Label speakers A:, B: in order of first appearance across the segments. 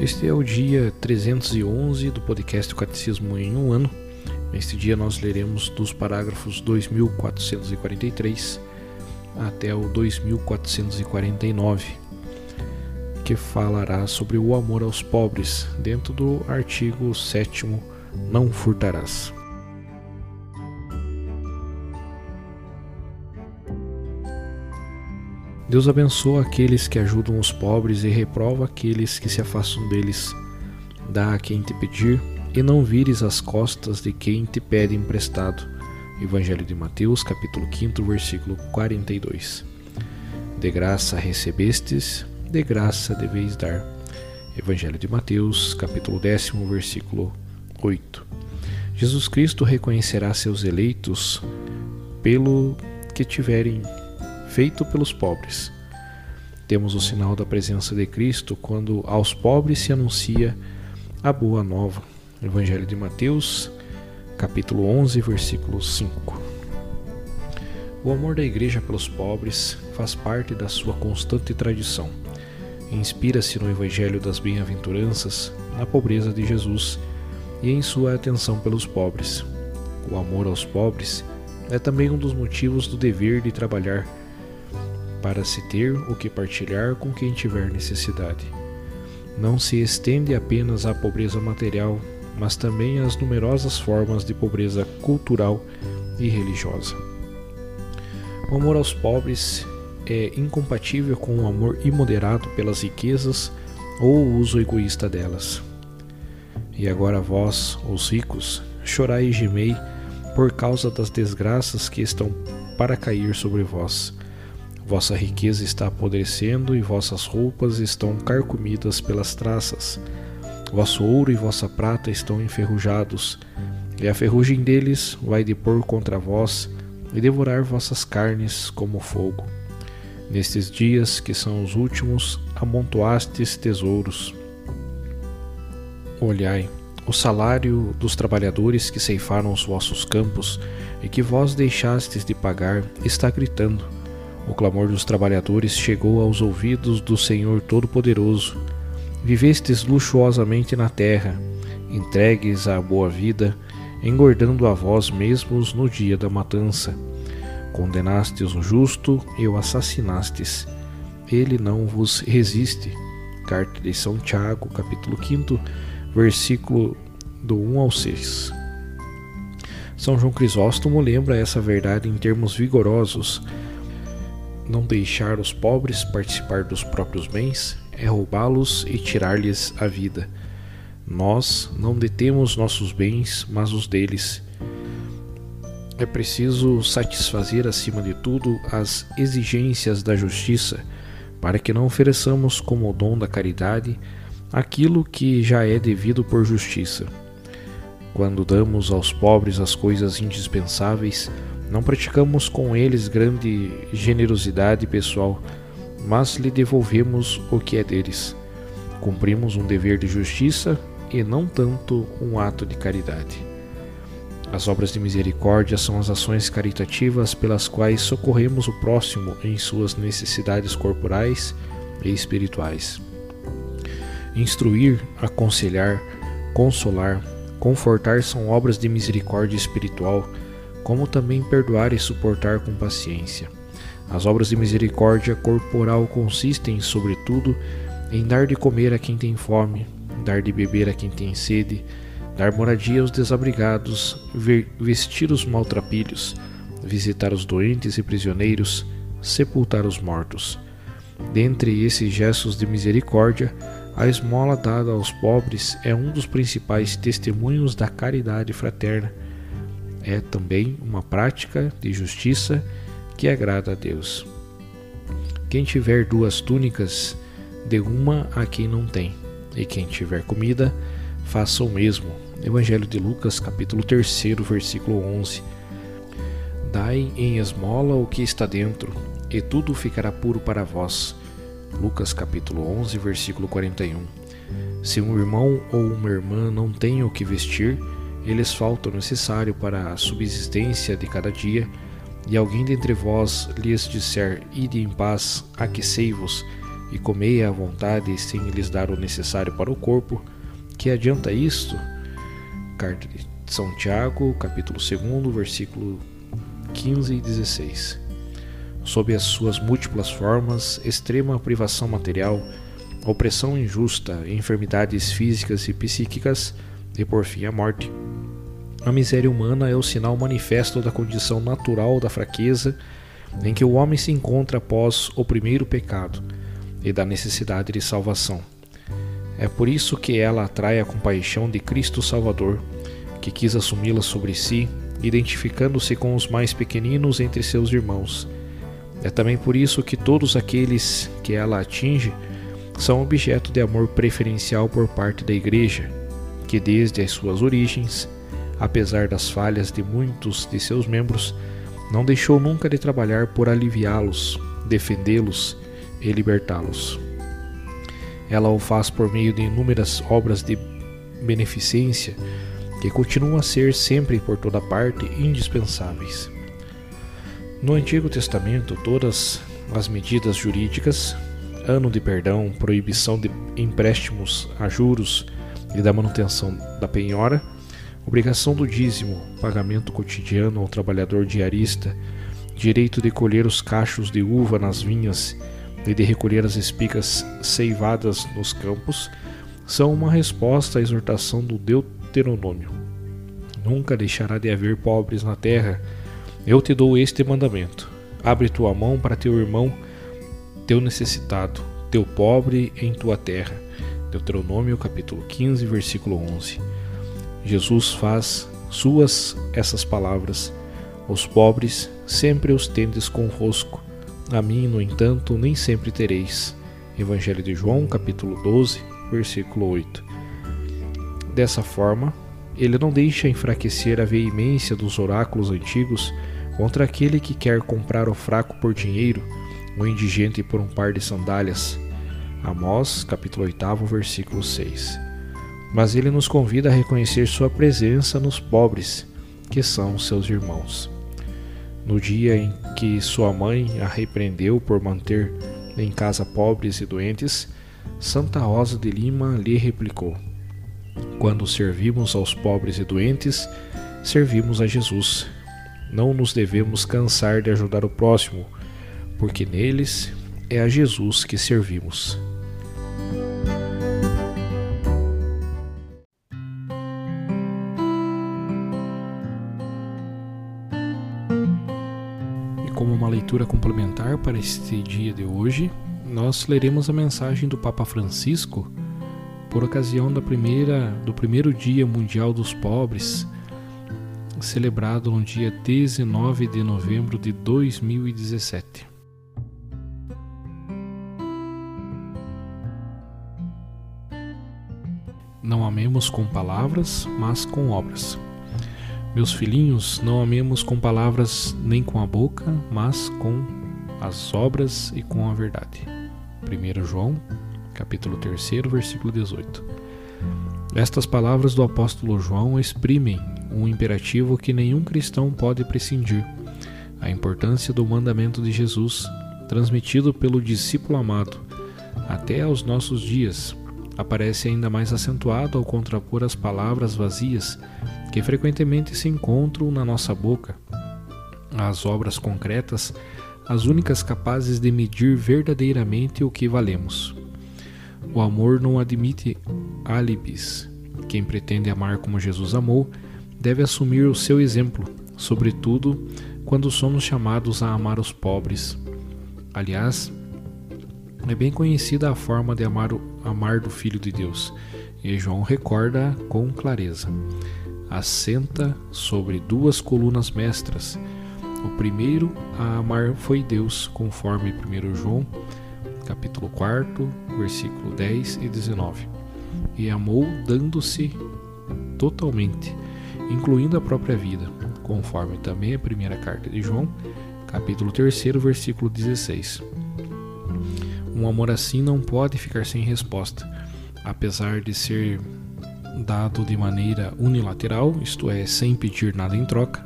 A: Este é o dia 311 do podcast Catecismo em um ano. Neste dia nós leremos dos parágrafos 2443 até o 2449, que falará sobre o amor aos pobres, dentro do artigo 7 Não furtarás. Deus abençoa aqueles que ajudam os pobres e reprova aqueles que se afastam deles. Dá a quem te pedir e não vires as costas de quem te pede emprestado. Evangelho de Mateus, capítulo 5, versículo 42. De graça recebestes, de graça deveis dar. Evangelho de Mateus, capítulo 10, versículo 8. Jesus Cristo reconhecerá seus eleitos pelo que tiverem feito pelos pobres. Temos o sinal da presença de Cristo quando aos pobres se anuncia a boa nova. Evangelho de Mateus, capítulo 11, versículo 5. O amor da Igreja pelos pobres faz parte da sua constante tradição. Inspira-se no Evangelho das Bem-aventuranças, na pobreza de Jesus e em sua atenção pelos pobres. O amor aos pobres é também um dos motivos do dever de trabalhar para se ter o que partilhar com quem tiver necessidade. Não se estende apenas à pobreza material, mas também às numerosas formas de pobreza cultural e religiosa. O amor aos pobres é incompatível com o amor imoderado pelas riquezas ou o uso egoísta delas. E agora vós, os ricos, chorai e gemei por causa das desgraças que estão para cair sobre vós Vossa riqueza está apodrecendo e vossas roupas estão carcomidas pelas traças. Vosso ouro e vossa prata estão enferrujados, e a ferrugem deles vai depor contra vós e devorar vossas carnes como fogo. Nestes dias, que são os últimos, amontoastes tesouros. Olhai, o salário dos trabalhadores que ceifaram os vossos campos e que vós deixastes de pagar está gritando o clamor dos trabalhadores chegou aos ouvidos do Senhor Todo-Poderoso. Vivestes luxuosamente na terra, entregues à boa vida, engordando a vós mesmos no dia da matança. Condenastes o justo e o assassinastes. Ele não vos resiste. Carta de São Tiago, capítulo 5, versículo do 1 ao 6. São João Crisóstomo lembra essa verdade em termos vigorosos não deixar os pobres participar dos próprios bens é roubá-los e tirar-lhes a vida. Nós não detemos nossos bens, mas os deles. É preciso satisfazer, acima de tudo, as exigências da justiça, para que não ofereçamos como dom da caridade aquilo que já é devido por justiça. Quando damos aos pobres as coisas indispensáveis, não praticamos com eles grande generosidade pessoal, mas lhe devolvemos o que é deles. Cumprimos um dever de justiça e não tanto um ato de caridade. As obras de misericórdia são as ações caritativas pelas quais socorremos o próximo em suas necessidades corporais e espirituais. Instruir, aconselhar, consolar, confortar são obras de misericórdia espiritual como também perdoar e suportar com paciência. As obras de misericórdia corporal consistem, sobretudo, em dar de comer a quem tem fome, dar de beber a quem tem sede, dar moradia aos desabrigados, vestir os maltrapilhos, visitar os doentes e prisioneiros, sepultar os mortos. Dentre esses gestos de misericórdia, a esmola dada aos pobres é um dos principais testemunhos da caridade fraterna. É também uma prática de justiça que agrada a Deus. Quem tiver duas túnicas, dê uma a quem não tem, e quem tiver comida, faça o mesmo. Evangelho de Lucas, capítulo 3, versículo 11. Dai em esmola o que está dentro, e tudo ficará puro para vós. Lucas capítulo 11, versículo 41. Se um irmão ou uma irmã não têm o que vestir, eles faltam necessário para a subsistência de cada dia, e alguém dentre vós lhes disser: Ide em paz, aquecei-vos e comei à vontade, sem lhes dar o necessário para o corpo, que adianta isto? Carta de São Tiago, capítulo 2, versículo 15 e 16. Sob as suas múltiplas formas, extrema privação material, opressão injusta, enfermidades físicas e psíquicas, e por fim a morte, a miséria humana é o sinal manifesto da condição natural da fraqueza em que o homem se encontra após o primeiro pecado e da necessidade de salvação. É por isso que ela atrai a compaixão de Cristo Salvador, que quis assumi-la sobre si, identificando-se com os mais pequeninos entre seus irmãos. É também por isso que todos aqueles que ela atinge são objeto de amor preferencial por parte da Igreja, que desde as suas origens apesar das falhas de muitos de seus membros, não deixou nunca de trabalhar por aliviá-los, defendê-los e libertá-los. Ela o faz por meio de inúmeras obras de beneficência que continuam a ser sempre e por toda parte indispensáveis. No Antigo Testamento, todas as medidas jurídicas, ano de perdão, proibição de empréstimos a juros e da manutenção da penhora, obrigação do dízimo, pagamento cotidiano ao trabalhador diarista, direito de colher os cachos de uva nas vinhas e de recolher as espigas ceivadas nos campos, são uma resposta à exortação do Deuteronômio. Nunca deixará de haver pobres na terra. Eu te dou este mandamento: abre tua mão para teu irmão, teu necessitado, teu pobre em tua terra. Deuteronômio capítulo 15, versículo 11. Jesus faz suas essas palavras: Os pobres sempre os tendes convosco, a mim, no entanto, nem sempre tereis. Evangelho de João, capítulo 12, versículo 8. Dessa forma, ele não deixa enfraquecer a veemência dos oráculos antigos contra aquele que quer comprar o fraco por dinheiro, o indigente por um par de sandálias. Amós, capítulo 8, versículo 6 mas ele nos convida a reconhecer sua presença nos pobres, que são seus irmãos. No dia em que sua mãe a repreendeu por manter em casa pobres e doentes, Santa Rosa de Lima lhe replicou: Quando servimos aos pobres e doentes, servimos a Jesus. Não nos devemos cansar de ajudar o próximo, porque neles é a Jesus que servimos. Leitura complementar para este dia de hoje, nós leremos a mensagem do Papa Francisco por ocasião da primeira, do primeiro Dia Mundial dos Pobres, celebrado no dia 19 de novembro de 2017. Não amemos com palavras, mas com obras. Meus filhinhos, não amemos com palavras nem com a boca, mas com as obras e com a verdade. 1 João, capítulo 3, versículo 18. Estas palavras do apóstolo João exprimem um imperativo que nenhum cristão pode prescindir: a importância do mandamento de Jesus, transmitido pelo discípulo amado, até aos nossos dias, aparece ainda mais acentuado ao contrapor as palavras vazias que frequentemente se encontram na nossa boca. As obras concretas, as únicas capazes de medir verdadeiramente o que valemos. O amor não admite álibis. Quem pretende amar como Jesus amou deve assumir o seu exemplo, sobretudo quando somos chamados a amar os pobres. Aliás, é bem conhecida a forma de amar, o, amar do Filho de Deus, e João recorda com clareza. Assenta sobre duas colunas mestras. O primeiro a amar foi Deus, conforme 1 João, capítulo 4, versículo 10 e 19. E amou dando-se totalmente, incluindo a própria vida, conforme também a primeira carta de João, capítulo 3, versículo 16. Um amor assim não pode ficar sem resposta, apesar de ser dado de maneira unilateral, isto é, sem pedir nada em troca,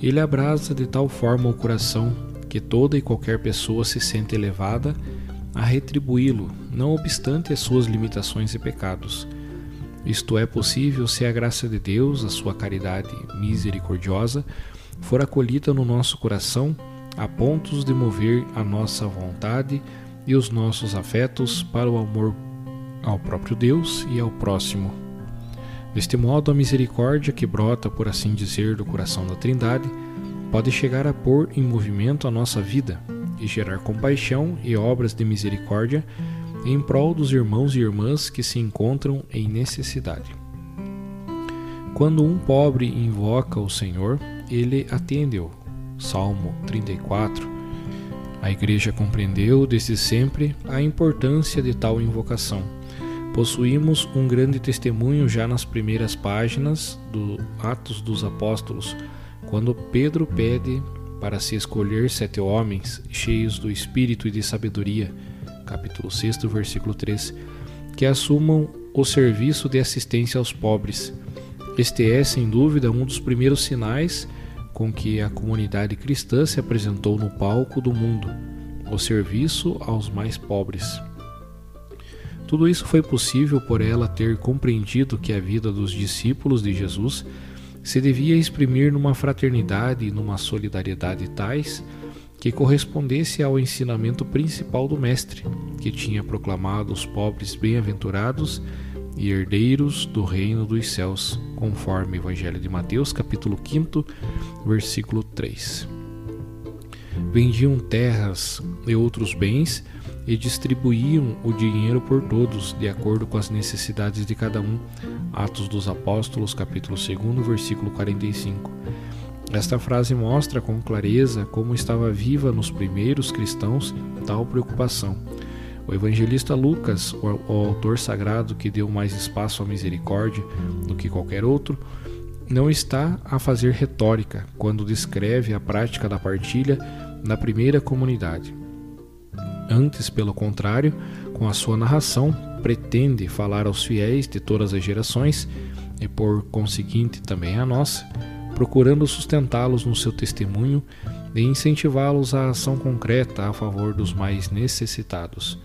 A: ele abraça de tal forma o coração que toda e qualquer pessoa se sente elevada a retribuí-lo, não obstante as suas limitações e pecados. Isto é possível se a graça de Deus, a sua caridade misericordiosa, for acolhida no nosso coração a pontos de mover a nossa vontade e os nossos afetos para o amor ao próprio Deus e ao próximo. Deste modo, a misericórdia que brota, por assim dizer, do coração da Trindade, pode chegar a pôr em movimento a nossa vida e gerar compaixão e obras de misericórdia em prol dos irmãos e irmãs que se encontram em necessidade. Quando um pobre invoca o Senhor, ele atende-o. Salmo 34, a Igreja compreendeu desde sempre a importância de tal invocação. Possuímos um grande testemunho já nas primeiras páginas do Atos dos Apóstolos, quando Pedro pede para se escolher sete homens cheios do espírito e de sabedoria, capítulo 6, versículo 3, que assumam o serviço de assistência aos pobres. Este é, sem dúvida, um dos primeiros sinais com que a comunidade cristã se apresentou no palco do mundo, o serviço aos mais pobres. Tudo isso foi possível por ela ter compreendido que a vida dos discípulos de Jesus se devia exprimir numa fraternidade e numa solidariedade tais que correspondesse ao ensinamento principal do Mestre, que tinha proclamado os pobres bem-aventurados e herdeiros do reino dos céus, conforme o Evangelho de Mateus, capítulo 5, versículo 3. Vendiam terras e outros bens e distribuíam o dinheiro por todos, de acordo com as necessidades de cada um. Atos dos Apóstolos, capítulo 2, versículo 45. Esta frase mostra com clareza como estava viva nos primeiros cristãos tal preocupação o evangelista Lucas, o, autor sagrado que deu mais espaço à misericórdia do que qualquer outro, não está a fazer retórica quando descreve a prática da partilha na primeira comunidade. Antes, pelo contrário, com a sua narração, pretende falar aos fiéis de todas as gerações e, por conseguinte, também a nós, procurando sustentá-los no seu testemunho e incentivá-los à ação concreta a favor dos mais necessitados.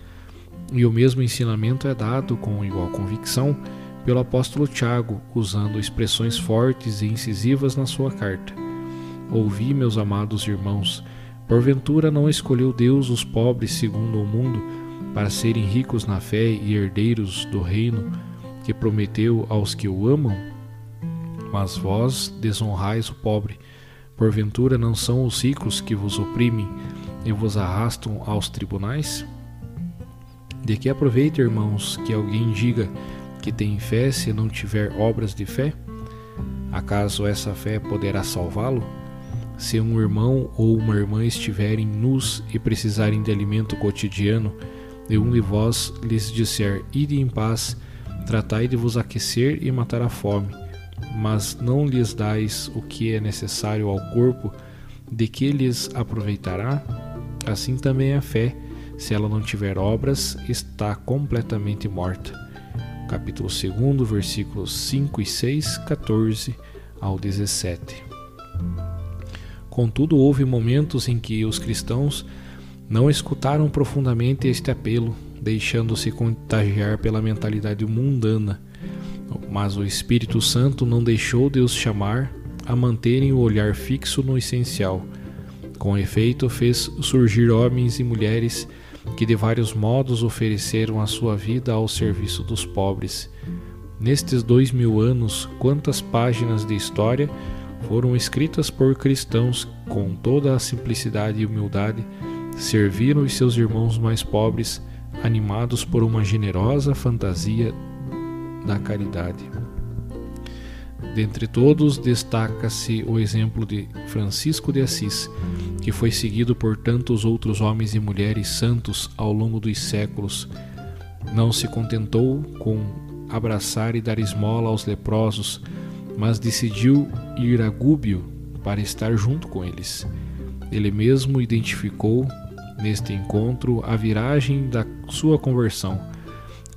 A: E o mesmo ensinamento é dado com igual convicção pelo apóstolo Tiago, usando expressões fortes e incisivas na sua carta. Ouvi, meus amados irmãos, porventura não escolheu Deus os pobres segundo o mundo para serem ricos na fé e herdeiros do reino que prometeu aos que o amam? Mas vós desonrais o pobre. Porventura não são os ricos que vos oprimem e vos arrastam aos tribunais? De que aproveita, irmãos, que alguém diga que tem fé se não tiver obras de fé? Acaso essa fé poderá salvá-lo? Se um irmão ou uma irmã estiverem nus e precisarem de alimento cotidiano, e um de vós lhes disser: Ide em paz, tratai de vos aquecer e matar a fome, mas não lhes dais o que é necessário ao corpo, de que lhes aproveitará? Assim também a fé se ela não tiver obras, está completamente morta. Capítulo 2, versículos 5 e 6, 14 ao 17. Contudo, houve momentos em que os cristãos não escutaram profundamente este apelo, deixando-se contagiar pela mentalidade mundana. Mas o Espírito Santo não deixou de os chamar a manterem o olhar fixo no essencial. Com efeito, fez surgir homens e mulheres que de vários modos ofereceram a sua vida ao serviço dos pobres. Nestes dois mil anos, quantas páginas de história foram escritas por cristãos com toda a simplicidade e humildade, serviram os seus irmãos mais pobres, animados por uma generosa fantasia da caridade. Dentre todos, destaca-se o exemplo de Francisco de Assis, que foi seguido por tantos outros homens e mulheres santos ao longo dos séculos. Não se contentou com abraçar e dar esmola aos leprosos, mas decidiu ir a Gúbio para estar junto com eles. Ele mesmo identificou neste encontro a viragem da sua conversão.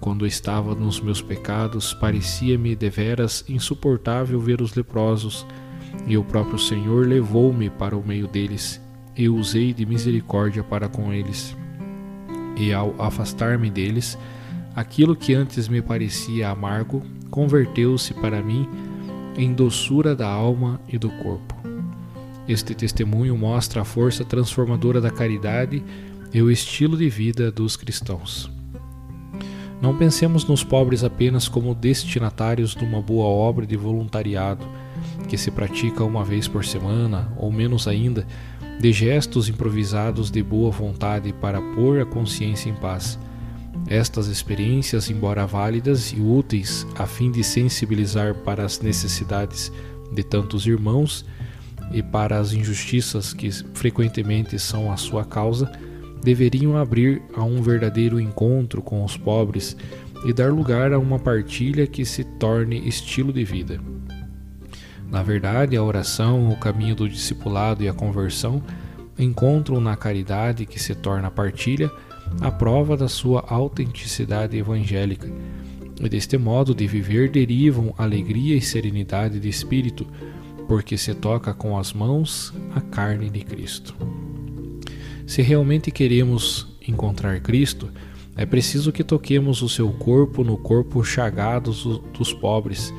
A: Quando estava nos meus pecados, parecia-me deveras insuportável ver os leprosos, e o próprio Senhor levou-me para o meio deles, e usei de misericórdia para com eles. E ao afastar-me deles, aquilo que antes me parecia amargo converteu-se para mim em doçura da alma e do corpo. Este testemunho mostra a força transformadora da caridade e o estilo de vida dos cristãos. Não pensemos nos pobres apenas como destinatários de uma boa obra de voluntariado, que se pratica uma vez por semana, ou menos ainda, de gestos improvisados de boa vontade para pôr a consciência em paz. Estas experiências, embora válidas e úteis a fim de sensibilizar para as necessidades de tantos irmãos e para as injustiças que frequentemente são a sua causa, deveriam abrir a um verdadeiro encontro com os pobres e dar lugar a uma partilha que se torne estilo de vida. Na verdade, a oração, o caminho do discipulado e a conversão encontram na caridade que se torna partilha a prova da sua autenticidade evangélica. E deste modo de viver derivam alegria e serenidade de espírito, porque se toca com as mãos a carne de Cristo. Se realmente queremos encontrar Cristo, é preciso que toquemos o seu corpo no corpo chagado dos pobres,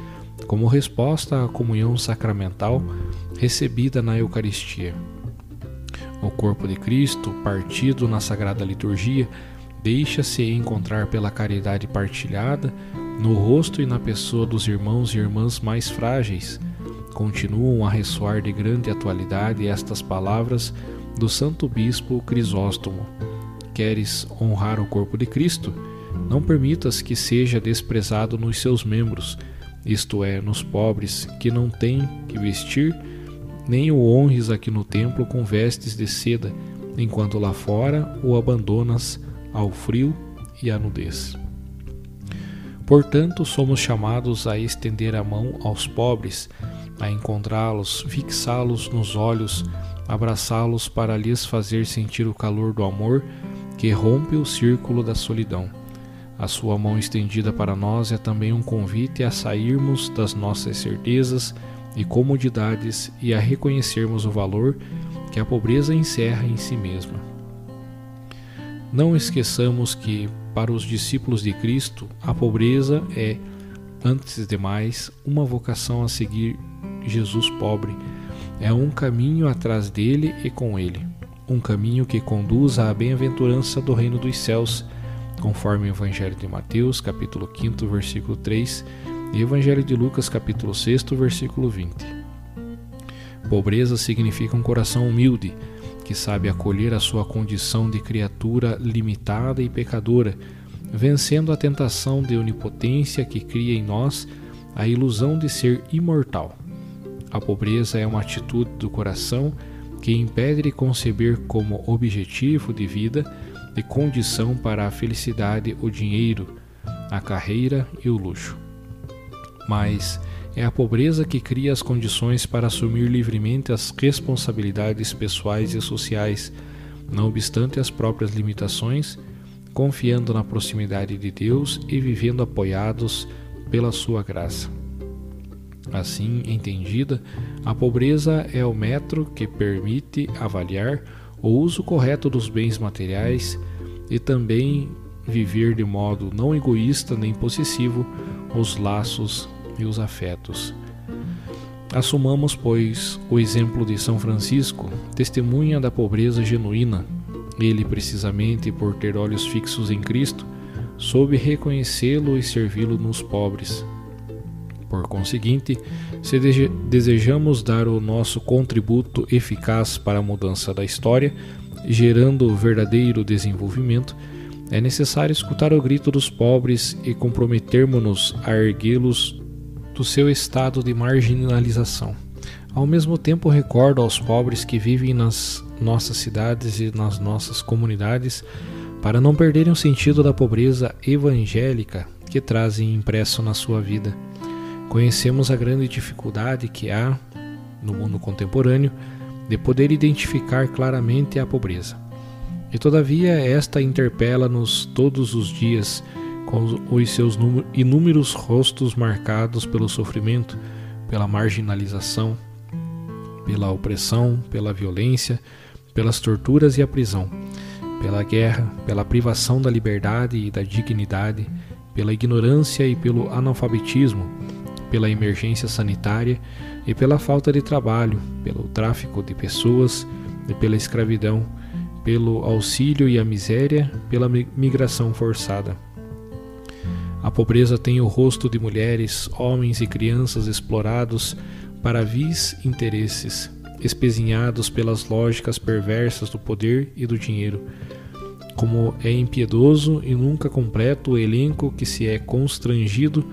A: como resposta à comunhão sacramental recebida na Eucaristia. O corpo de Cristo, partido na Sagrada Liturgia, deixa-se encontrar pela caridade partilhada no rosto e na pessoa dos irmãos e irmãs mais frágeis. Continuam a ressoar de grande atualidade estas palavras do Santo Bispo Crisóstomo: Queres honrar o corpo de Cristo? Não permitas que seja desprezado nos seus membros, isto é, nos pobres que não têm que vestir nem o honres aqui no templo com vestes de seda, enquanto lá fora o abandonas ao frio e à nudez. Portanto, somos chamados a estender a mão aos pobres, a encontrá-los, fixá-los nos olhos, abraçá-los para lhes fazer sentir o calor do amor que rompe o círculo da solidão. A sua mão estendida para nós é também um convite a sairmos das nossas certezas e comodidades e a reconhecermos o valor que a pobreza encerra em si mesma. Não esqueçamos que, para os discípulos de Cristo, a pobreza é, antes de mais, uma vocação a seguir Jesus pobre. É um caminho atrás dele e com ele, um caminho que conduz à bem-aventurança do reino dos céus, conforme o Evangelho de Mateus, capítulo 5, versículo 3 e Evangelho de Lucas, capítulo 6, versículo 20. Pobreza significa um coração humilde, que sabe acolher a sua condição de criatura limitada e pecadora, vencendo a tentação de onipotência que cria em nós a ilusão de ser imortal. A pobreza é uma atitude do coração que impede de conceber como objetivo de vida e condição para a felicidade o dinheiro, a carreira e o luxo mas é a pobreza que cria as condições para assumir livremente as responsabilidades pessoais e sociais, não obstante as próprias limitações, confiando na proximidade de Deus e vivendo apoiados pela sua graça. Assim entendida, a pobreza é o metro que permite avaliar o uso correto dos bens materiais e também viver de modo não egoísta nem possessivo os laços e os afetos. Assumamos, pois, o exemplo de São Francisco, testemunha da pobreza genuína, Ele, precisamente por ter olhos fixos em Cristo, soube reconhecê-lo e servi-lo nos pobres. Por conseguinte, se desejamos dar o nosso contributo eficaz para a mudança da história, gerando verdadeiro desenvolvimento, é necessário escutar o grito dos pobres e comprometermos-nos a erguê-los do seu estado de marginalização. Ao mesmo tempo, recordo aos pobres que vivem nas nossas cidades e nas nossas comunidades para não perderem o sentido da pobreza evangélica que trazem impresso na sua vida. Conhecemos a grande dificuldade que há no mundo contemporâneo de poder identificar claramente a pobreza. E todavia esta interpela-nos todos os dias com os seus inúmeros rostos marcados pelo sofrimento, pela marginalização, pela opressão, pela violência, pelas torturas e a prisão, pela guerra, pela privação da liberdade e da dignidade, pela ignorância e pelo analfabetismo, pela emergência sanitária e pela falta de trabalho, pelo tráfico de pessoas e pela escravidão pelo auxílio e a miséria, pela migração forçada. A pobreza tem o rosto de mulheres, homens e crianças explorados para vis interesses, espezinhados pelas lógicas perversas do poder e do dinheiro. Como é impiedoso e nunca completo o elenco que se é constrangido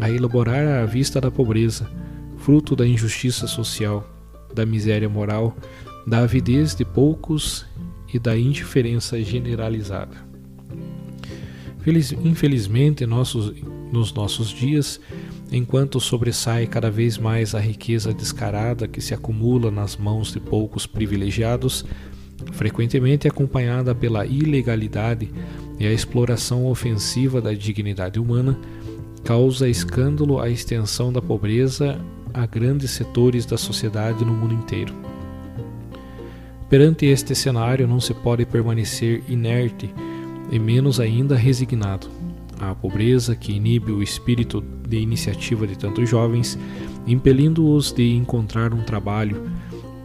A: a elaborar à vista da pobreza, fruto da injustiça social, da miséria moral, da avidez de poucos e da indiferença generalizada. Infelizmente, nossos, nos nossos dias, enquanto sobressai cada vez mais a riqueza descarada que se acumula nas mãos de poucos privilegiados, frequentemente acompanhada pela ilegalidade e a exploração ofensiva da dignidade humana, causa escândalo a extensão da pobreza a grandes setores da sociedade no mundo inteiro. Perante este cenário, não se pode permanecer inerte e menos ainda resignado. A pobreza que inibe o espírito de iniciativa de tantos jovens, impelindo-os de encontrar um trabalho,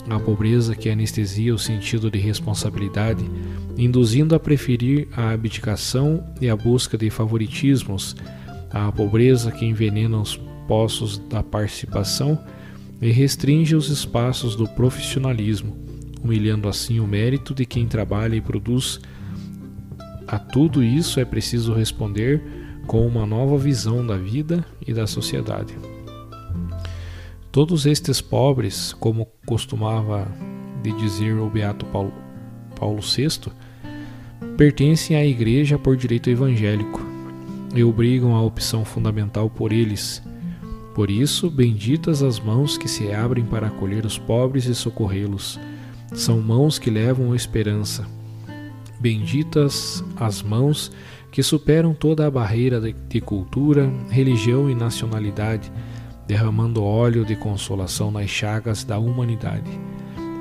A: a pobreza que anestesia o sentido de responsabilidade, induzindo a preferir a abdicação e a busca de favoritismos, a pobreza que envenena os poços da participação e restringe os espaços do profissionalismo humilhando assim o mérito de quem trabalha e produz. A tudo isso é preciso responder com uma nova visão da vida e da sociedade. Todos estes pobres, como costumava de dizer o beato Paulo, Paulo VI, pertencem à igreja por direito evangélico e obrigam a opção fundamental por eles. Por isso, benditas as mãos que se abrem para acolher os pobres e socorrê-los são mãos que levam esperança. Benditas as mãos que superam toda a barreira de cultura, religião e nacionalidade, derramando óleo de consolação nas chagas da humanidade.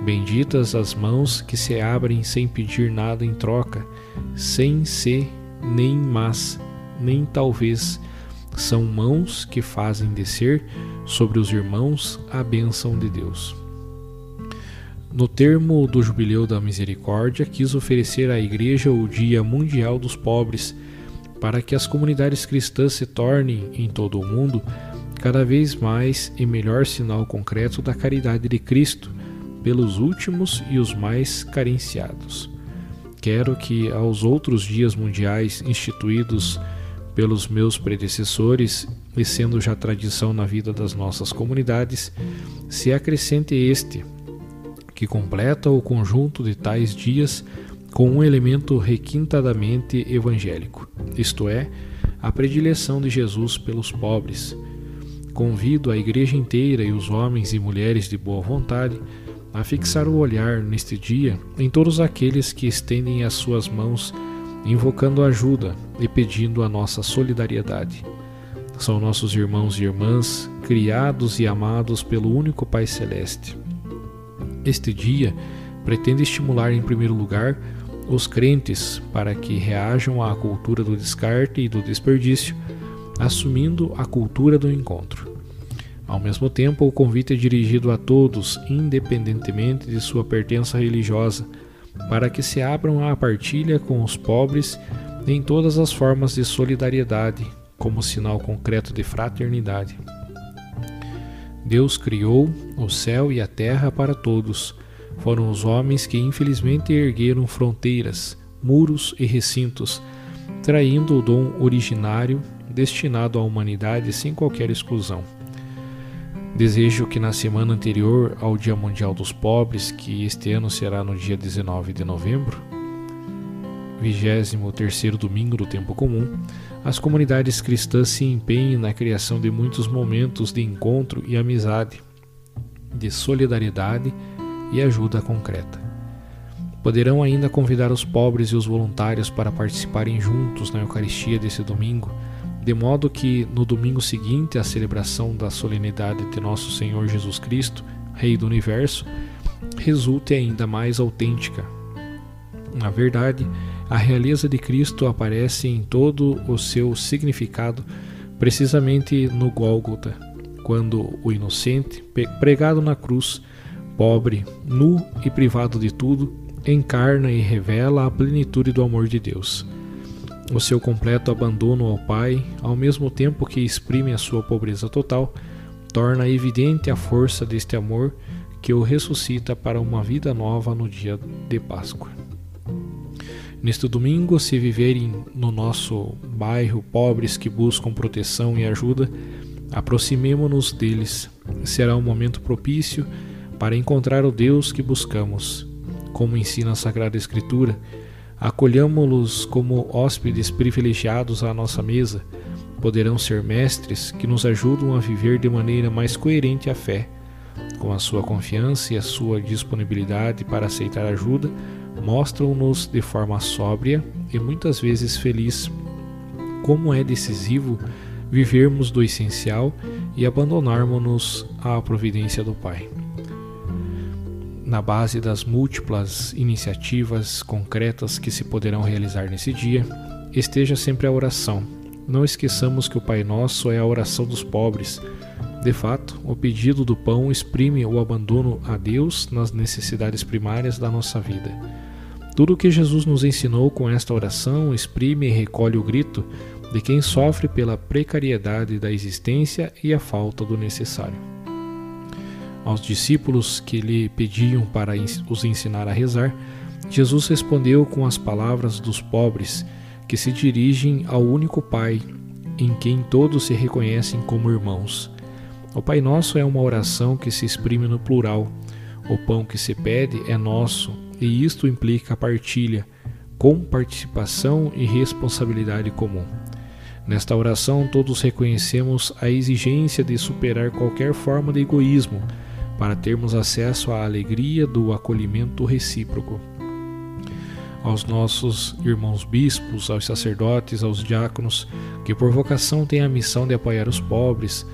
A: Benditas as mãos que se abrem sem pedir nada em troca, sem ser, nem mas, nem talvez. São mãos que fazem descer sobre os irmãos a bênção de Deus. No termo do Jubileu da Misericórdia, quis oferecer à Igreja o Dia Mundial dos Pobres, para que as comunidades cristãs se tornem, em todo o mundo, cada vez mais e melhor sinal concreto da caridade de Cristo pelos últimos e os mais carenciados. Quero que aos outros dias mundiais instituídos pelos meus predecessores e sendo já tradição na vida das nossas comunidades, se acrescente este, que completa o conjunto de tais dias com um elemento requintadamente evangélico, isto é, a predileção de Jesus pelos pobres. Convido a igreja inteira e os homens e mulheres de boa vontade a fixar o olhar neste dia em todos aqueles que estendem as suas mãos, invocando ajuda e pedindo a nossa solidariedade. São nossos irmãos e irmãs, criados e amados pelo único Pai Celeste. Este dia pretende estimular, em primeiro lugar, os crentes para que reajam à cultura do descarte e do desperdício, assumindo a cultura do encontro. Ao mesmo tempo, o convite é dirigido a todos, independentemente de sua pertença religiosa, para que se abram à partilha com os pobres em todas as formas de solidariedade, como sinal concreto de fraternidade. Deus criou o céu e a terra para todos. Foram os homens que infelizmente ergueram fronteiras, muros e recintos, traindo o dom originário destinado à humanidade sem qualquer exclusão. Desejo que na semana anterior ao Dia Mundial dos Pobres, que este ano será no dia 19 de novembro, 23 domingo do tempo comum, as comunidades cristãs se empenhem na criação de muitos momentos de encontro e amizade, de solidariedade e ajuda concreta. Poderão ainda convidar os pobres e os voluntários para participarem juntos na Eucaristia desse domingo de modo que no domingo seguinte à celebração da solenidade de Nosso Senhor Jesus Cristo, Rei do Universo, resulte ainda mais autêntica. Na verdade, a realeza de Cristo aparece em todo o seu significado precisamente no Gólgota, quando o inocente, pregado na cruz, pobre, nu e privado de tudo, encarna e revela a plenitude do amor de Deus o seu completo abandono ao Pai, ao mesmo tempo que exprime a sua pobreza total, torna evidente a força deste amor que o ressuscita para uma vida nova no dia de Páscoa. Neste domingo, se viverem no nosso bairro pobres que buscam proteção e ajuda, aproximemo-nos deles. Será um momento propício para encontrar o Deus que buscamos. Como ensina a Sagrada Escritura, Acolhamo-los como hóspedes privilegiados à nossa mesa. Poderão ser mestres que nos ajudam a viver de maneira mais coerente a fé. Com a sua confiança e a sua disponibilidade para aceitar ajuda, mostram-nos de forma sóbria e muitas vezes feliz como é decisivo vivermos do essencial e abandonarmos-nos à providência do Pai na base das múltiplas iniciativas concretas que se poderão realizar nesse dia, esteja sempre a oração. Não esqueçamos que o Pai Nosso é a oração dos pobres. De fato, o pedido do pão exprime o abandono a Deus nas necessidades primárias da nossa vida. Tudo o que Jesus nos ensinou com esta oração exprime e recolhe o grito de quem sofre pela precariedade da existência e a falta do necessário aos discípulos que lhe pediam para os ensinar a rezar, Jesus respondeu com as palavras dos pobres que se dirigem ao único Pai, em quem todos se reconhecem como irmãos. O Pai Nosso é uma oração que se exprime no plural. O pão que se pede é nosso, e isto implica partilha, com participação e responsabilidade comum. Nesta oração, todos reconhecemos a exigência de superar qualquer forma de egoísmo para termos acesso à alegria do acolhimento recíproco. Aos nossos irmãos bispos, aos sacerdotes, aos diáconos, que por vocação têm a missão de apoiar os pobres,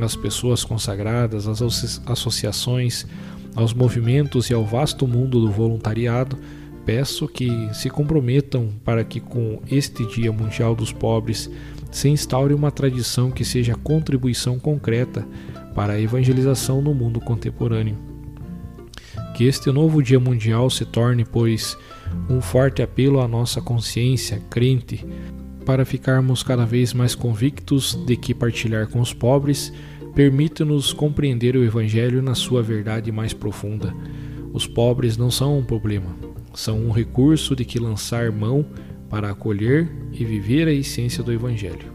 A: as pessoas consagradas, as associações, aos movimentos e ao vasto mundo do voluntariado, peço que se comprometam para que com este Dia Mundial dos Pobres se instaure uma tradição que seja contribuição concreta para a evangelização no mundo contemporâneo. Que este novo Dia Mundial se torne, pois, um forte apelo à nossa consciência crente para ficarmos cada vez mais convictos de que partilhar com os pobres permite-nos compreender o Evangelho na sua verdade mais profunda. Os pobres não são um problema, são um recurso de que lançar mão para acolher e viver a essência do Evangelho.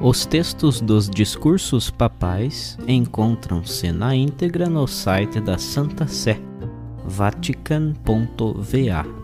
B: Os textos dos discursos papais encontram-se na íntegra no site da Santa Sé, vatican.va.